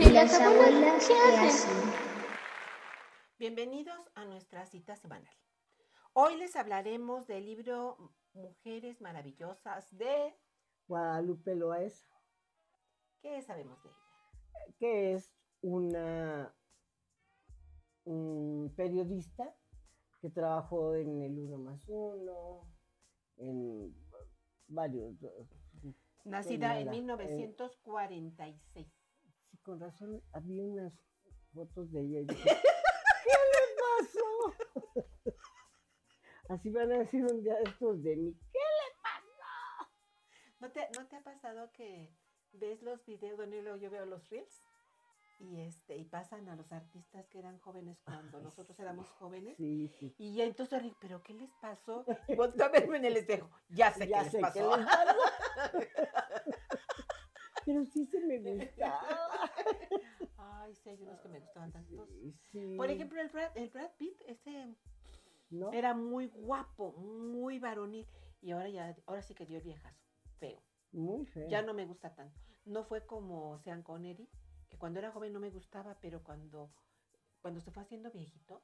¿Y las abuelas qué hacen? Bienvenidos a nuestra cita semanal. Hoy les hablaremos del libro Mujeres Maravillosas de... Guadalupe Loaesa, ¿Qué sabemos de ella? que es una un periodista que trabajó en el Uno más Uno, en varios. Nacida en nada, eh, 1946. Con razón, había unas fotos de ella. y dije, ¿Qué le pasó? Así van a decir un día estos de mí. ¿Qué ¿No te, ¿No te ha pasado que ves los videos, bueno, y luego yo veo los reels y este y pasan a los artistas que eran jóvenes cuando nosotros éramos jóvenes? Sí, sí. Y ya entonces, ¿pero qué les pasó? Y volteo a verme en el espejo. Ya sé Ya qué sé les qué pasó. les pasó. Pero sí se me gustaba. Ay, sí, hay unos que me gustaban tantos. Sí, sí. Por ejemplo, el Brad, el Brad Pitt, ese ¿No? era muy guapo, muy varonil. Y ahora ya, ahora sí que dio el viejazo, feo. Muy feo. Ya no me gusta tanto. No fue como Sean Connery, que cuando era joven no me gustaba, pero cuando, cuando se fue haciendo viejito,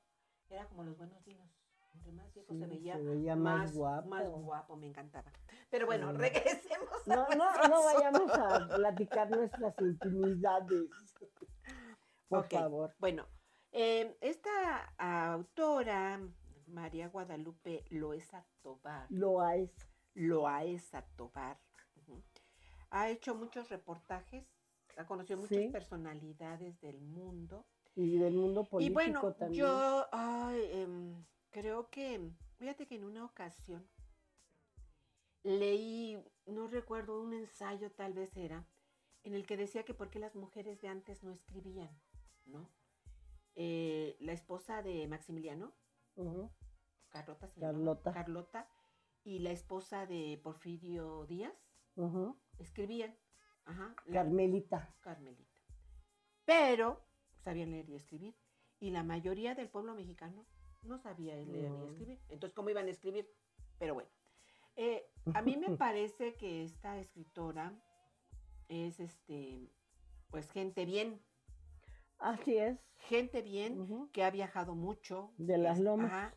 era como los buenos vinos. Entre más viejo se veía, se veía más guapo. Más guapo, me encantaba. Pero bueno, Sí. regresemos a No, no, no vayamos a platicar nuestras intimidades. Por favor. Bueno, eh, esta autora, María Guadalupe Loesa Tobar, Loaes. Loaesa Tobar, ha hecho muchos reportajes, ha conocido muchas Sí. personalidades del mundo. Y del mundo político y bueno, también. yo ay, em, creo que, fíjate que en una ocasión leí, no recuerdo, un ensayo tal vez era, en el que decía que por qué las mujeres de antes no escribían, ¿no? Eh, la esposa de Maximiliano, Ujú. Carlota, se llamaba, Carlota. Carlota, y la esposa de Porfirio Díaz escribían, ajá, la- Carmelita. Carmelita. Pero sabían leer y escribir. Y la mayoría del pueblo mexicano no sabía leer ni No. escribir. Entonces, ¿cómo iban a escribir? Pero bueno. eh, a mí me parece que esta escritora es este, pues gente bien, Así es. gente bien que ha viajado mucho. De las lomas. ajá,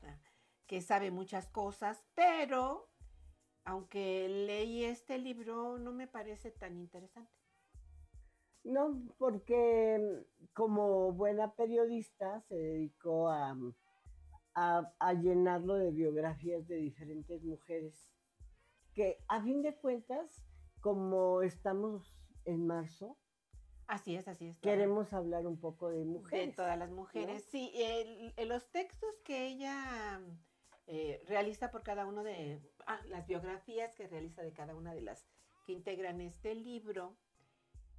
que sabe muchas cosas, pero aunque leí este libro, no me parece tan interesante. No, porque mm, como buena periodista se dedicó a, mm, a, a llenarlo de biografías de diferentes mujeres. Que a fin de cuentas, como estamos en marzo, Así es, así es. queremos hablar un poco de mujeres. De todas las mujeres, sí. el- el- los textos que ella eh, realiza por cada uno de ah, las biografías que realiza de cada una de las que integran este libro,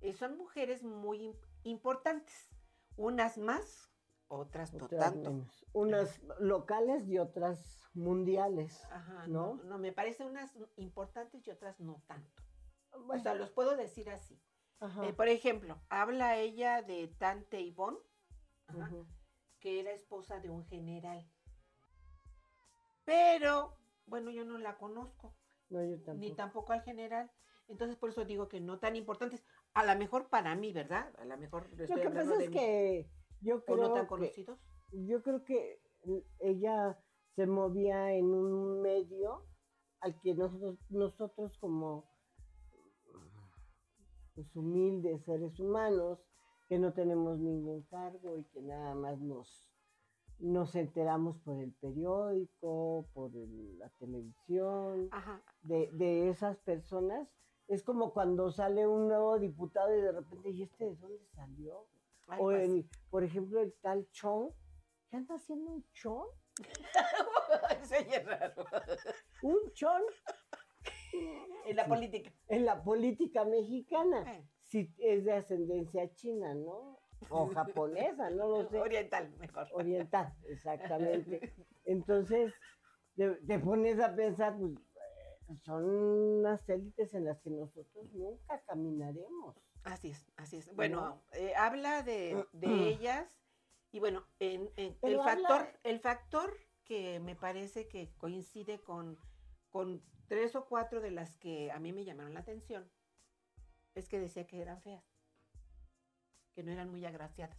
eh, son mujeres muy im- importantes. Unas más, otras no Otras tanto. menos. Unas locales y otras mundiales. Ajá, no, ¿no? no, me parece unas importantes y otras no tanto. O sea, los puedo decir así. ajá, Eh, por ejemplo, habla ella de Tante ajá, ujú. que era esposa de un general. Pero, bueno, yo no la conozco, No, yo tampoco. ni tampoco al general. Entonces, por eso digo que no tan importantes. A lo mejor para mí, ¿verdad? A lo mejor Lo estoy que pasa es mí, que yo o creo no tan que conocidos. yo creo que ella se movía en un medio al que nosotros, nosotros como pues, humildes seres humanos, que no tenemos ningún cargo y que nada más nos, nos enteramos por el periódico, por el- la televisión, de, de esas personas. Es como cuando sale un nuevo diputado y de repente, ¿y este de dónde salió? O el, por ejemplo, el tal Chon. ¿Qué anda haciendo un Chon? Raro. Un Chon En la Sí. política. en la política mexicana. Eh, Si es de ascendencia china, ¿no? O japonesa, no lo sé. Oriental, mejor. Oriental, exactamente. Entonces, te, te pones a pensar, pues, son unas élites en las que nosotros nunca caminaremos. Así es, así es. Bueno, eh, habla de, de ellas y bueno, en, en- el factor, el factor que me parece que coincide con, con tres o cuatro de las que a mí me llamaron la atención es que decía que eran feas, que no eran muy agraciadas.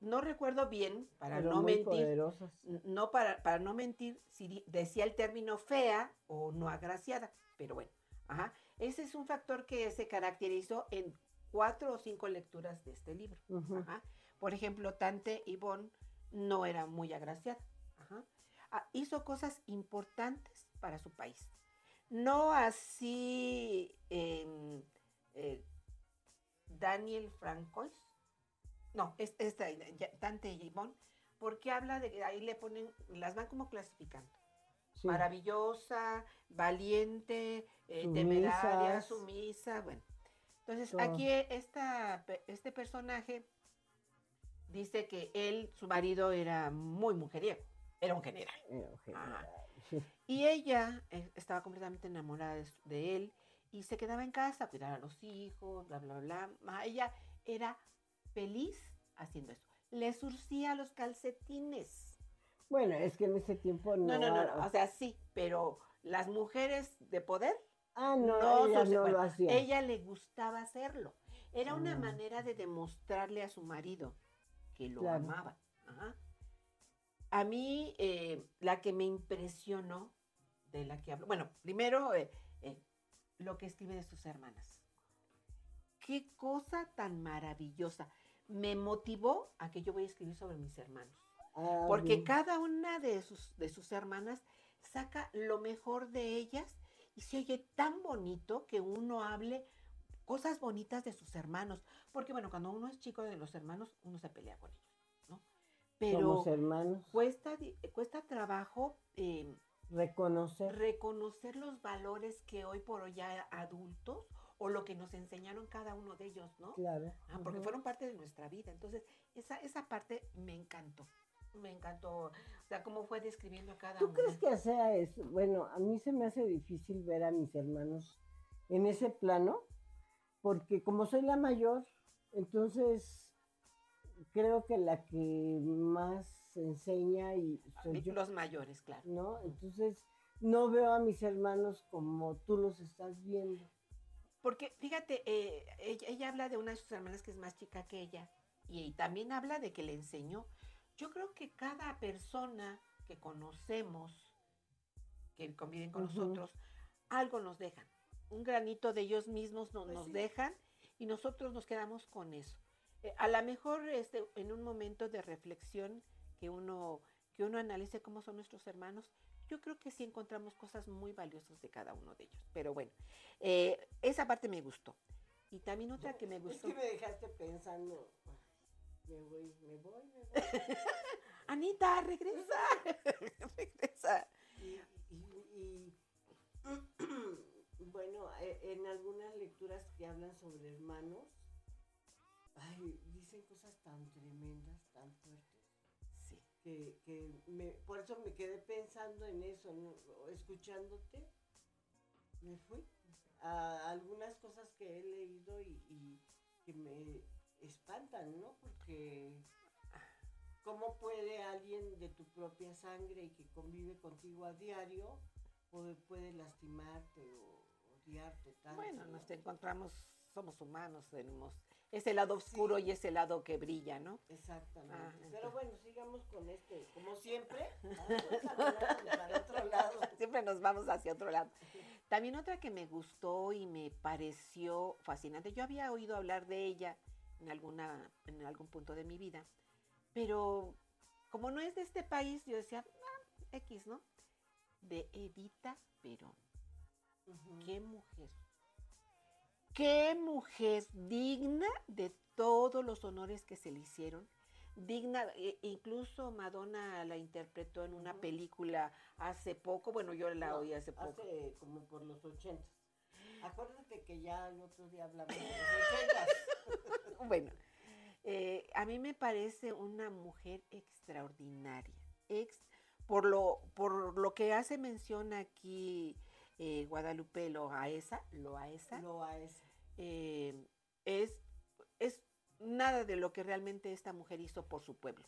No recuerdo bien, para pero no mentir, poderosas. no para, para no mentir si decía el término fea o no agraciada, pero bueno, ajá. Ese es un factor que se caracterizó en cuatro o cinco lecturas de este libro. Ajá. Por ejemplo, Tante Yvonne no era muy agraciada. Ajá. Ah, hizo cosas importantes para su país. No así em, eh, Daniel Francois. No, es, ya- Tante Yvonne, porque habla de que ahí le ponen, las van como clasificando. Sí. Maravillosa, valiente, eh, temeraria, sumisa, bueno. Entonces, Todo. aquí esta, pe- este personaje dice que él, su marido, era muy mujeriego, era un general. General. Y ella eh, estaba completamente enamorada de, él y se quedaba en casa a cuidar a los hijos, bla, bla, bla. Ella era feliz haciendo eso. Le surcía los calcetines. Bueno, es que en ese tiempo no. No, no, no, o sea, sí, pero las mujeres de poder, ah, no, no, ella surce- no bueno, lo hacía. ella le gustaba hacerlo. Era una Ah. manera de demostrarle a su marido que lo Claro. amaba. Ajá. A mí, eh, la que me impresionó, de la que hablo, bueno, primero, eh, eh, lo que escribe de sus hermanas. Qué cosa tan maravillosa. Me motivó a que yo voy a escribir sobre mis hermanos. Ah, Porque bien. cada una de sus, de sus hermanas saca lo mejor de ellas y se oye tan bonito que uno hable cosas bonitas de sus hermanos. Porque bueno, cuando uno es chico de los hermanos, uno se pelea con ellos, ¿no? Pero Somos hermanos. cuesta, cuesta trabajo eh, Reconocer. reconocer los valores que hoy por hoy ya adultos o lo que nos enseñaron cada uno de ellos, ¿no? Claro. Ah, porque fueron parte de nuestra vida. Entonces, esa, esa parte me encantó. Me encantó. O sea, cómo fue describiendo a cada ¿Tú uno. crees que sea eso? Bueno, a mí se me hace difícil ver a mis hermanos en ese plano, porque como soy la mayor, entonces creo que la que más enseña y soy yo, Los mayores, claro. ¿no? Entonces no veo a mis hermanos como tú los estás viendo. Porque, fíjate, eh, ella, ella habla de una de sus hermanas que es más chica que ella. Y, también habla de que le enseñó. Yo creo que cada persona que conocemos, que conviven con nosotros, algo nos dejan. Un granito de ellos mismos no- Pues nos sí. dejan y nosotros nos quedamos con eso. Eh, a lo mejor este, en un momento de reflexión que uno, que uno analice cómo son nuestros hermanos, yo creo que sí encontramos cosas muy valiosas de cada uno de ellos. Pero bueno, eh, esa parte me gustó. Y también otra que me gustó. me dejaste pensando, me voy, me voy, me voy. Anita, regresa. regresa. Y, y- y, bueno, e- en algunas lecturas que hablan sobre hermanos, ay, dicen cosas tan tremendas, tan fuertes, Sí. que, que me, por eso me quedé pensando en eso, ¿no? escuchándote, me fui a algunas cosas que he leído y, y que me espantan, ¿no? Porque ¿cómo puede alguien de tu propia sangre y que convive contigo a diario puede, puede lastimarte o odiarte tanto? Bueno, ¿no? nos encontramos, somos humanos, tenemos ese lado oscuro y ese lado que brilla, ¿no? Exactamente. Ah, Pero entonces- bueno, sigamos con este, como siempre, caminando para otro lado. Siempre nos vamos hacia otro lado. También otra que me gustó y me pareció fascinante. Yo había oído hablar de ella en alguna, en algún punto de mi vida, pero como no es de este país, yo decía, "Ah, X, ¿no? De Evita Perón. Qué mujer. Qué mujer digna de todos los honores que se le hicieron. Digna, e- incluso Madonna la interpretó en una película hace poco. Bueno, yo la No, oí hace poco. Hace como por los ochentas. Acuérdate que ya el otro día hablamos de los. Bueno, eh, a mí me parece una mujer extraordinaria. Ex, por, lo, por lo que hace mención aquí eh, Guadalupe Loaesa, Loaesa Loaesa. eh, es, es nada de lo que realmente esta mujer hizo por su pueblo.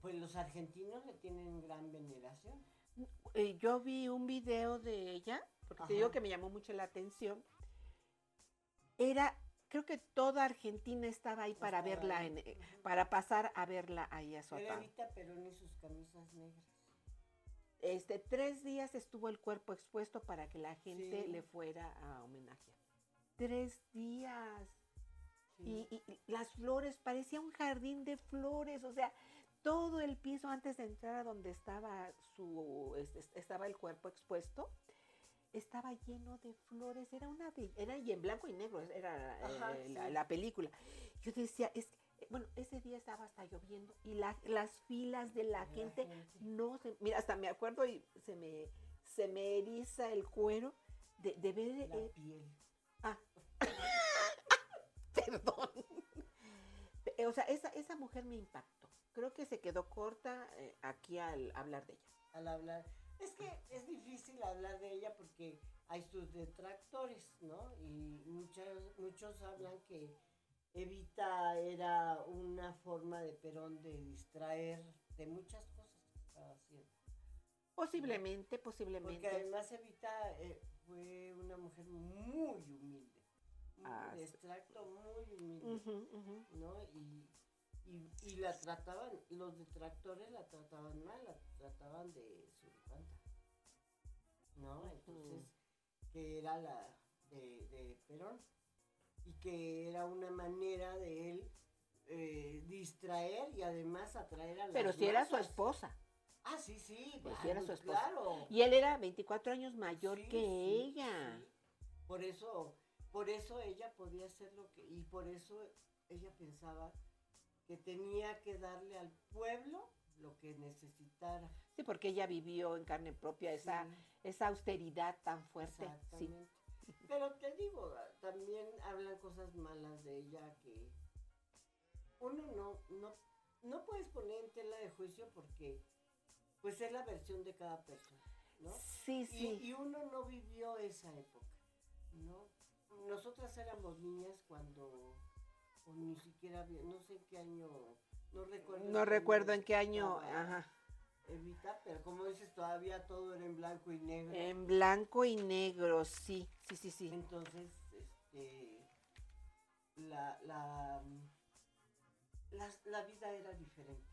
Pues los argentinos le tienen gran veneración. Eh, yo vi un video de ella, porque te digo que me llamó mucho la atención. Era creo que toda Argentina estaba ahí para Estaba verla, ahí, en- eh, para pasar a verla ahí a Era Soatán. Evita Perón y sus camisas negras. Este, tres días estuvo el cuerpo expuesto para que la gente Sí. le fuera a homenajear. Tres días. Sí. Y, y- y las flores, parecía un jardín de flores, o sea, todo el piso antes de entrar a donde estaba su este, estaba el cuerpo expuesto, estaba lleno de flores, era una era y en blanco y negro, era Ajá, eh, la, sí. la película. Yo decía, es que, bueno, ese día estaba hasta lloviendo y la- las filas de la La gente gente. no se, mira, hasta me acuerdo y se me se me eriza el cuero de, de ver La eh, piel. Ah. Perdón. Eh, O sea, esa, esa mujer me impactó. Creo que se quedó corta eh, aquí al hablar de ella. al hablar. Es que es difícil hablar de ella porque hay sus detractores, ¿no? Y muchos, muchos hablan que Evita era una forma de Perón de distraer de muchas cosas que estaba haciendo. Posiblemente, Porque posiblemente. además Evita eh, fue una mujer muy humilde, muy Ah, de extracto muy humilde. ¿no? Y, y, y la trataban, los detractores la trataban mal, la trataban de suripanta, ¿no? Entonces, que era la de, de Perón y que era una manera de él eh, distraer y además atraer a las Pero si era su esposa. Ah, sí, sí, Pues sí era su esposa. Claro. Y él era 24 años mayor Sí, que sí, ella. sí. Por eso, por eso ella podía hacer lo que, y por eso ella pensaba que tenía que darle al pueblo lo que necesitara. Sí, porque ella vivió en carne propia esa, Sí, esa austeridad tan fuerte. Sí. exactamente. Pero te digo, también hablan cosas malas de ella que uno no, no, no puedes poner en tela de juicio porque pues es la versión de cada persona, ¿no? Sí, Y, sí. y uno no vivió esa época, ¿no? Nosotras éramos niñas cuando, o ni siquiera, no sé en qué año, no recuerdo. No recuerdo en qué año. Ajá. Evita, pero como dices, todavía todo era en blanco y negro. En blanco y negro, sí, sí, sí, sí. Entonces, este, la, la, la, la vida era diferente,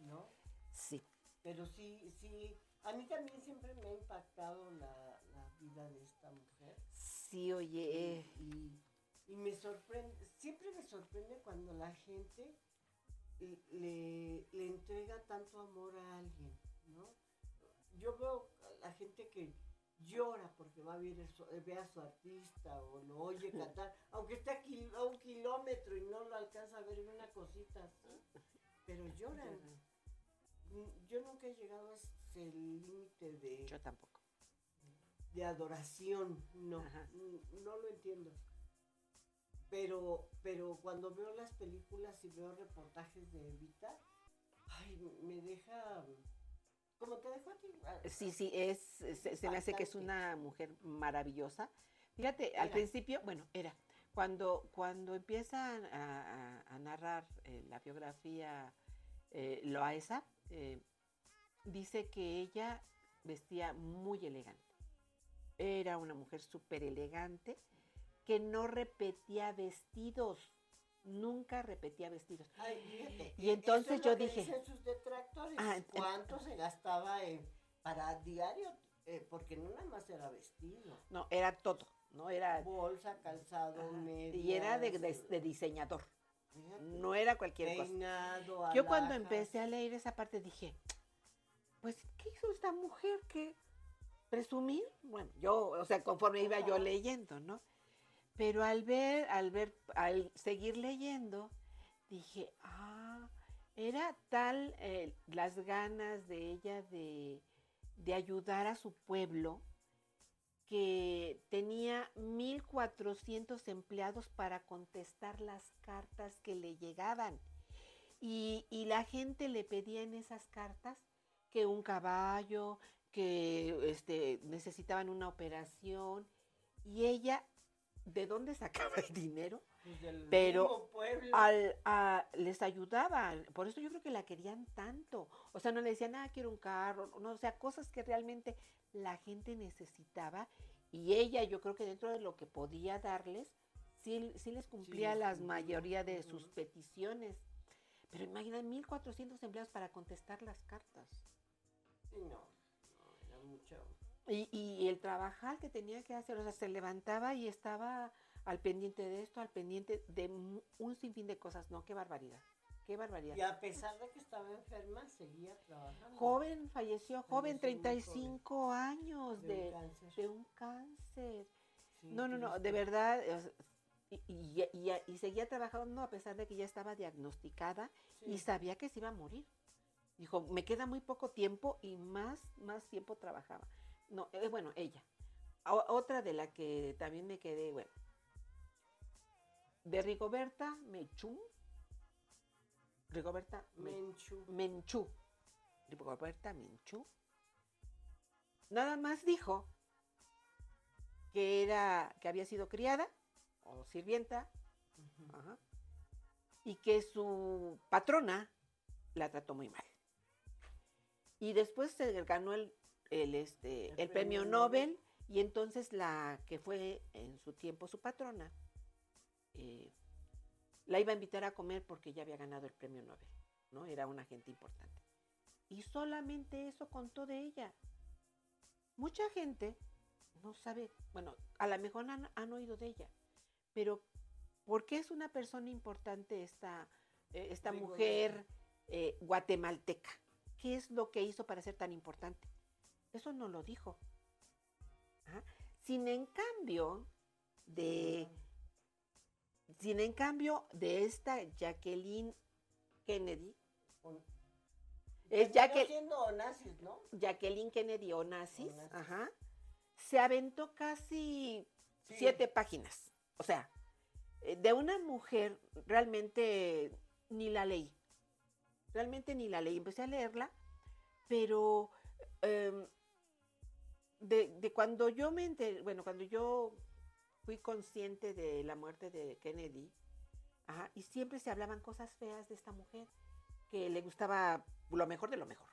¿no? Sí. Pero sí, sí, a mí también siempre me ha impactado la, la vida de esta mujer. Sí, oye. eh, Y, y me sorprende, siempre me sorprende cuando la gente le, le entrega tanto amor a alguien, ¿no? Yo veo a la gente que llora porque va a ver, ve a su artista o lo oye cantar, aunque esté a, un kilómetro y no lo alcanza a ver en una cosita así, pero lloran. Mm, Yo nunca he llegado a ese límite de, Yo tampoco. de adoración, no, Ajá. no lo entiendo. Pero, pero cuando veo las películas y veo reportajes de Evita, ay, me deja, como te dejo a ti. ah, Sí, sí, es, se, se me hace que es una mujer maravillosa. Fíjate, al principio, bueno, era, cuando, cuando empiezan a, a- a narrar eh, la biografía eh, Loaesa, eh, dice que ella vestía muy elegante. Era una mujer súper elegante que no repetía vestidos, nunca repetía vestidos. Ay, fíjate, Y entonces eso es yo que dije- dicen sus detractores, Ah, ¿cuánto se gastaba en, para diario? Eh, porque no nada más era vestido. No, era todo, ¿no? Era... Bolsa, calzado, medias. y era de, de- de diseñador, fíjate, no era cualquier cosa. peinado, Yo cuando empecé a leer esa parte dije, pues, ¿qué hizo esta mujer que presumir? Bueno, yo, o sea, conforme iba yo leyendo, ¿no? Pero al ver, al ver, al seguir leyendo, dije, ah, era tal eh, las ganas de ella de, de ayudar a su pueblo que tenía 1.400 empleados para contestar las cartas que le llegaban. Y, y la gente le pedía en esas cartas que un caballo, que este, necesitaban una operación. Y ella, ¿de dónde sacaba el dinero? Pues del pero. Al, a- les ayudaba. Por eso yo creo que la querían tanto. O sea, no le decían, ah, quiero un carro. No, o sea, cosas que realmente la gente necesitaba. Y ella, yo creo que dentro de lo que podía darles, sí, sí les cumplía la mayoría de sus peticiones. Pero imagina 1.400 empleados para contestar las cartas. Sí, no, no, era mucho. Y, y el trabajar que tenía que hacer, o sea, se levantaba y estaba al pendiente de esto, al pendiente de un sinfín de cosas. No, qué barbaridad, qué barbaridad. Y a pesar de que estaba enferma, seguía trabajando. Joven, falleció joven, Falleció muy 35 años de de, un cáncer. de un cáncer. Sí, No, no, no, de verdad. o sea, Y, y- y- y seguía trabajando a pesar de que ya estaba diagnosticada y sabía que se iba a morir. Dijo, me queda muy poco tiempo y más, más tiempo trabajaba. No, eh, bueno, ella. O- otra de la que también me quedé, bueno. De Rigoberta Menchú. Rigoberta Me- Menchú. Menchú. Rigoberta Menchú. Nada más dijo que era, que había sido criada o sirvienta. Ajá. Y que su patrona la trató muy mal. Y después se ganó el, el, este, El el, premio, premio Nobel, Nobel. y entonces la que fue en su tiempo su patrona, eh, la iba a invitar a comer porque ya había ganado el premio Nobel, ¿no? Era una gente importante. Y solamente eso contó de ella. Mucha gente no sabe, bueno, a lo mejor han, han oído de ella, pero ¿por qué es una persona importante esta, eh, esta mujer eh, guatemalteca? ¿Qué es lo que hizo para ser tan importante? Eso no lo dijo. Sin en cambio de, sin en cambio de esta Jacqueline Kennedy, es Terminó Jacque- siendo nazis, ¿no? Jacqueline Kennedy Onassis, Onassis. ajá, se aventó casi Sí. siete páginas. O sea, de una mujer realmente ni la leí. Realmente ni la leí. Empecé a leerla, pero em, de, de cuando yo me enteré, bueno, cuando yo fui consciente de la muerte de Kennedy, ajá, y siempre se hablaban cosas feas de esta mujer, que le gustaba lo mejor de lo mejor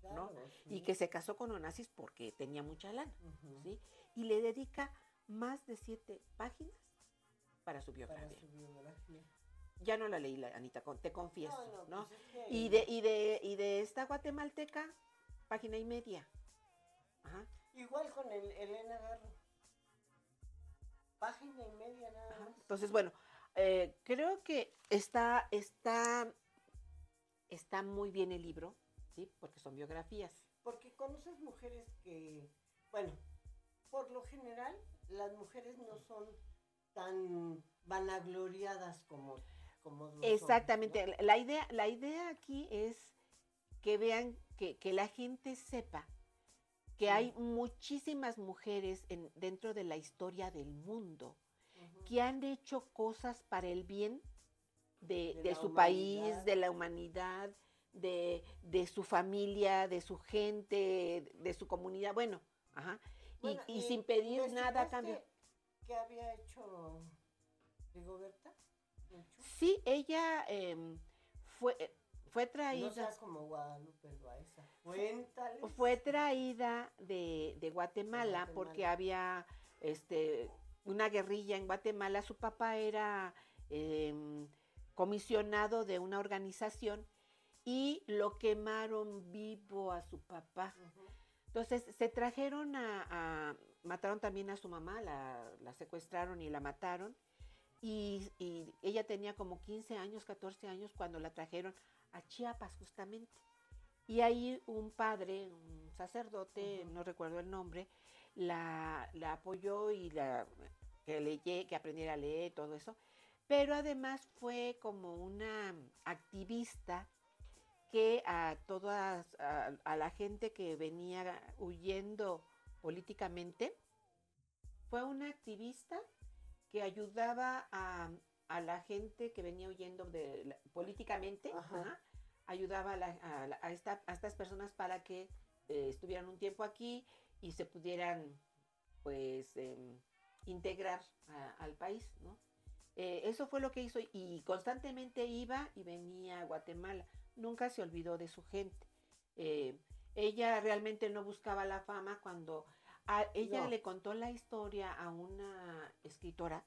Claro, y que se casó con Onassis porque tenía mucha lana. ¿sí? Y le dedica más de siete páginas para su Para biografía. su biografía. Ya no la leí, la- Anita, te confieso, No, ¿no? no, pues es que- Y, de, y, de, y de esta guatemalteca, página y media. Ajá, Igual con el Elena Garro. Página y media nada ajá. más. Entonces, bueno, eh, creo que está, está, está muy bien el libro, ¿sí? Porque son biografías. Porque conoces mujeres que, bueno, por lo general, las mujeres no son tan vanagloriadas como, como los hombres, Exactamente. La idea, la idea aquí es que vean, que, que la gente sepa que Sí. hay muchísimas mujeres en, dentro de la historia del mundo que han hecho cosas para el bien de, De de la su país, de la humanidad, de, de su familia, de su gente, de su comunidad. Bueno, ajá. Y- sin pedir nada a cambio. ¿investigaste ¿Qué había hecho Rigoberta? Menchú? Sí, ella em, fue, eh, fue traída. No seas como Guadalupe Loaiza. Cuéntale. Fue traída de, de Guatemala, Guatemala. porque había este, una guerrilla en Guatemala. Su papá era em, comisionado de una organización y lo quemaron vivo a su papá. Entonces se trajeron a, a- mataron también a su mamá, la, la secuestraron y la mataron. Y, y ella tenía como 15 años, 14 años cuando la trajeron a Chiapas justamente. Y ahí un padre, un sacerdote, no recuerdo el nombre, la, la apoyó y la, que, leye- que aprendiera a leer, todo eso. Pero además fue como una activista que a todas, a, a la gente que venía huyendo políticamente, fue una activista que ayudaba a, a la gente que venía huyendo de la- políticamente, Ajá. ayudaba a, la- a la- a esta- a estas personas para que eh, estuvieran un tiempo aquí y se pudieran, pues, em, integrar al país, ¿no? Eh, eso fue lo que hizo y constantemente iba y venía a Guatemala. Nunca se olvidó de su gente. Eh, ella realmente no buscaba la fama cuando a ella No. le contó la historia a una escritora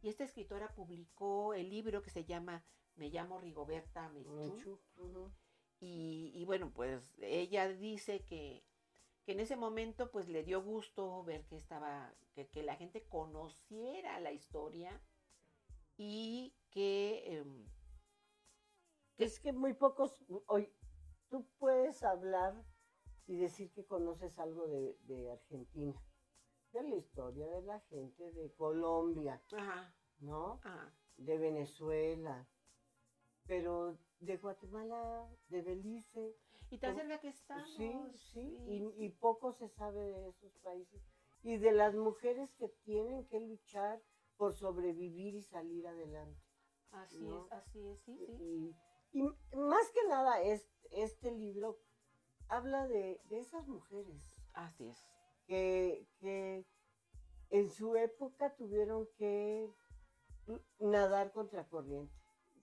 Y esta escritora publicó el libro que se llama Me llamo Rigoberta Menchú. Y, y bueno, pues ella dice que, que en ese momento pues le dio gusto ver que estaba, que, que la gente conociera la historia y que em, Es que muy pocos, hoy, tú puedes hablar y decir que conoces algo de, de Argentina, de la historia de la gente de Colombia, ajá, ¿no? ajá, De Venezuela, pero de Guatemala, de Belice, y tan cerca que estamos. sí, sí, sí. y, y poco se sabe de esos países y de las mujeres que tienen que luchar por sobrevivir y salir adelante. Así ¿no? es, así es, sí, sí. Y, y más que nada, es, este libro habla de, de esas mujeres Así es. Que, que en su época tuvieron que nadar contra corriente.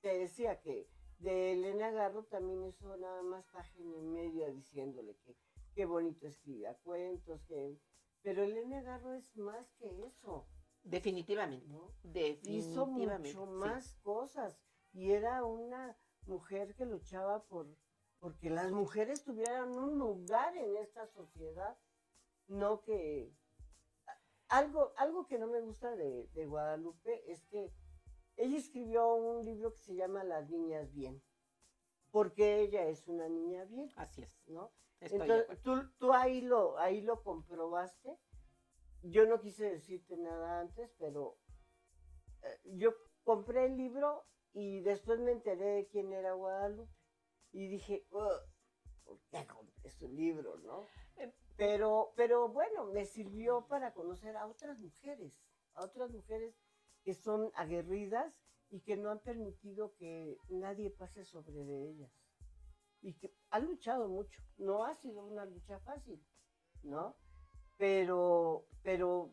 Te decía que de Elena Garro también hizo nada más página y media diciéndole que qué bonito escribía cuentos, que... pero Elena Garro es más que eso, Definitivamente. ¿no? Definitivamente. hizo mucho sí. más cosas y era una mujer que luchaba por porque las mujeres tuvieran un lugar en esta sociedad, no que algo algo que no me gusta de, de Guadalupe es que ella escribió un libro que se llama Las niñas bien, porque ella es una niña bien, Así es. ¿no? Estoy Entonces, tú, tú ahí lo, ahí lo comprobaste. Yo no quise decirte nada antes, pero eh, yo compré el libro y después me enteré de quién era Guadalupe. Y dije, "Ugh, ¿por qué compré su libro, no? Pero, pero bueno, me sirvió para conocer a otras mujeres, a otras mujeres que son aguerridas y que no han permitido que nadie pase sobre de ellas y que ha luchado mucho. No ha sido una lucha fácil, ¿no? Pero, pero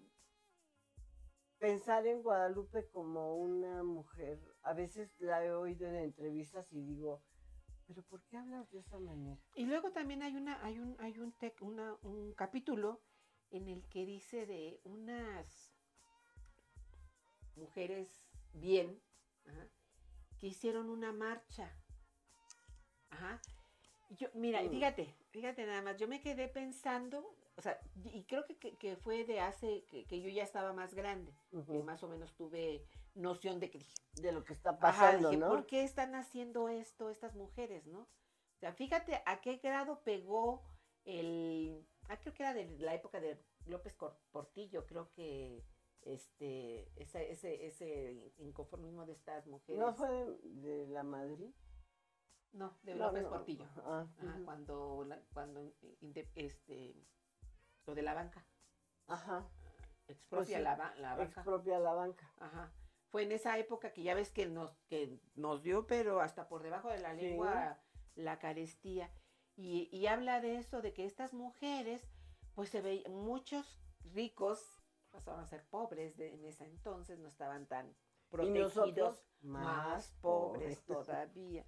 pensar en Guadalupe como una mujer, a veces la he oído en entrevistas y digo, pero ¿por qué hablas de esa manera? Y luego también hay una, hay un, hay un, tec- una- un capítulo en el que dice de unas mujeres bien ajá, que hicieron una marcha. Ajá. Yo, mira, Mm. fíjate, fíjate nada más, yo me quedé pensando, o sea, y creo que, que- que fue de hace, que, que yo ya estaba más grande, que más o menos tuve noción de que De lo que está Ajá, pasando, dije, ¿no? ¿por qué están haciendo esto estas mujeres, no? O sea, fíjate a qué grado pegó el, ah, creo que era de la época de López Portillo, creo que este, ese, ese, ese inconformismo de estas mujeres. ¿No fue de, de la Madrid? No, de No, López no. Portillo. Ah, Ajá, ujú. cuando, la- cuando este, lo de la banca, Ajá. expropia sí, la, la banca. Expropia la banca. Ajá. Fue en esa época que ya ves que nos, que nos dio, pero hasta por debajo de la Sí. lengua, la carestía. Y, y habla de eso, de que estas mujeres, pues se veían, muchos ricos pasaron a ser pobres de, en ese entonces, no estaban tan Y protegidos, más pobres todavía.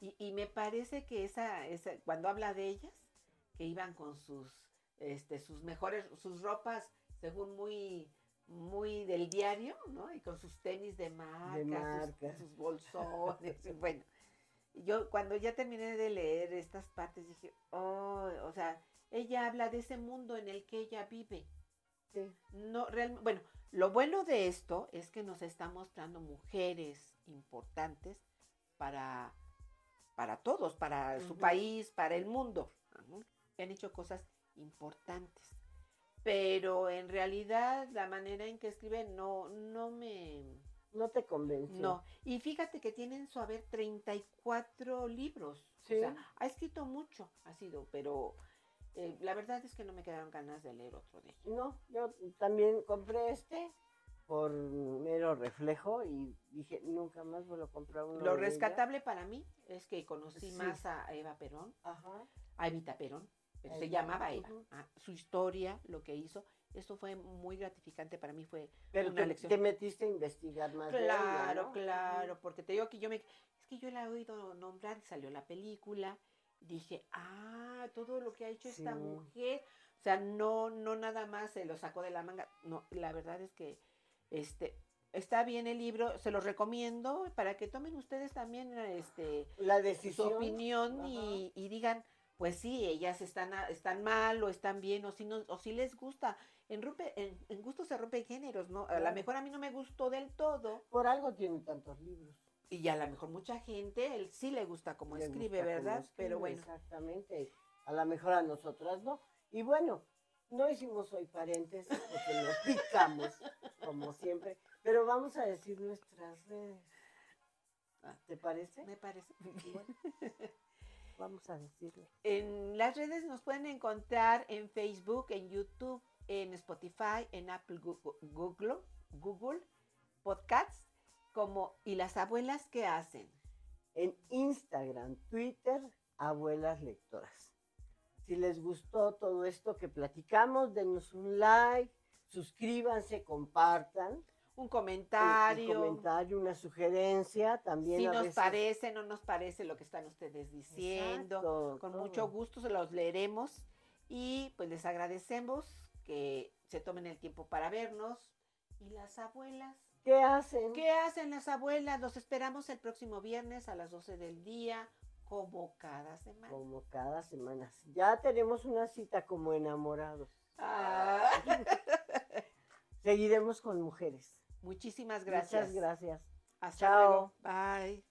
Y, y me parece que esa, esa, cuando habla de ellas, que iban con sus, este, sus mejores, sus ropas, según muy, muy del diario, ¿no? Y con sus tenis de marca, sus- marca. Sus, bolsones, y bueno. Yo cuando ya terminé de leer estas partes dije, oh, o sea, ella habla de ese mundo en el que ella vive. Sí. No, realmente, bueno, lo bueno de esto es que nos está mostrando mujeres importantes para, para todos, para su país, para el mundo, ¿no? que han hecho cosas importantes. Pero en realidad la manera en que escribe no, no me... No te convenció. No. Y fíjate que tiene en su haber 34 libros. Sí. O sea, ha escrito mucho, ha sido, pero eh, la verdad es que no me quedaron ganas de leer otro de ellos. No, yo también compré este por mero reflejo y dije, nunca más vuelvo a comprar uno. Lo ella. rescatable para mí es que conocí Sí. más a Eva Perón, Ajá. a Evita Perón, se llamaba Eva. ujú. Ah, su historia, lo que hizo, eso fue muy gratificante para mí, fue Pero una te, lección. te metiste a investigar más. ella, Claro, ¿no? claro, porque te digo que yo me, es que yo la he oído nombrar, salió la película, dije, ah, todo lo que ha hecho esta mujer, o sea, no, no nada más se lo sacó de la manga, no, la verdad es que, este, está bien el libro, se los recomiendo para que tomen ustedes también este, La su decisión. opinión Ajá. y, y digan, pues sí, ellas están, están mal o están bien o si, no, o si les gusta. En, rompe, en, en gusto se rompen géneros, ¿no? A lo mejor a mí no me gustó del todo Por algo tiene tantos libros. y a lo mejor mucha gente, él sí le gusta como Le escribe, gusta ¿verdad? escribe, Pero bueno, Exactamente. A lo mejor a nosotras no. Y bueno, no hicimos hoy paréntesis porque nos picamos, como siempre. Pero vamos a decir nuestras redes. Ah. ¿Te parece? me parece. Bueno, vamos a decirlo. En las redes nos pueden encontrar en Facebook, en YouTube, en Spotify, en Apple, Google, Google Podcasts, como ¿Y las abuelas qué hacen? En Instagram, Twitter, abuelas lectoras. Si les gustó todo esto que platicamos, denos un like, suscríbanse, compartan. Un un- comentario. Un comentario, una sugerencia, también si a nos veces- parece, no nos parece lo que están ustedes diciendo. Exacto, Con todo. mucho gusto se los leeremos y pues les agradecemos que se tomen el tiempo para vernos. ¿Y las abuelas? ¿Qué hacen? ¿Qué hacen las abuelas? Los esperamos el próximo viernes a las 12 del día, como cada semana. Como cada semana. Ya tenemos una cita como enamorados. Ah. Seguiremos con mujeres. Muchísimas gracias. Muchas gracias. Hasta Chao. luego. Bye.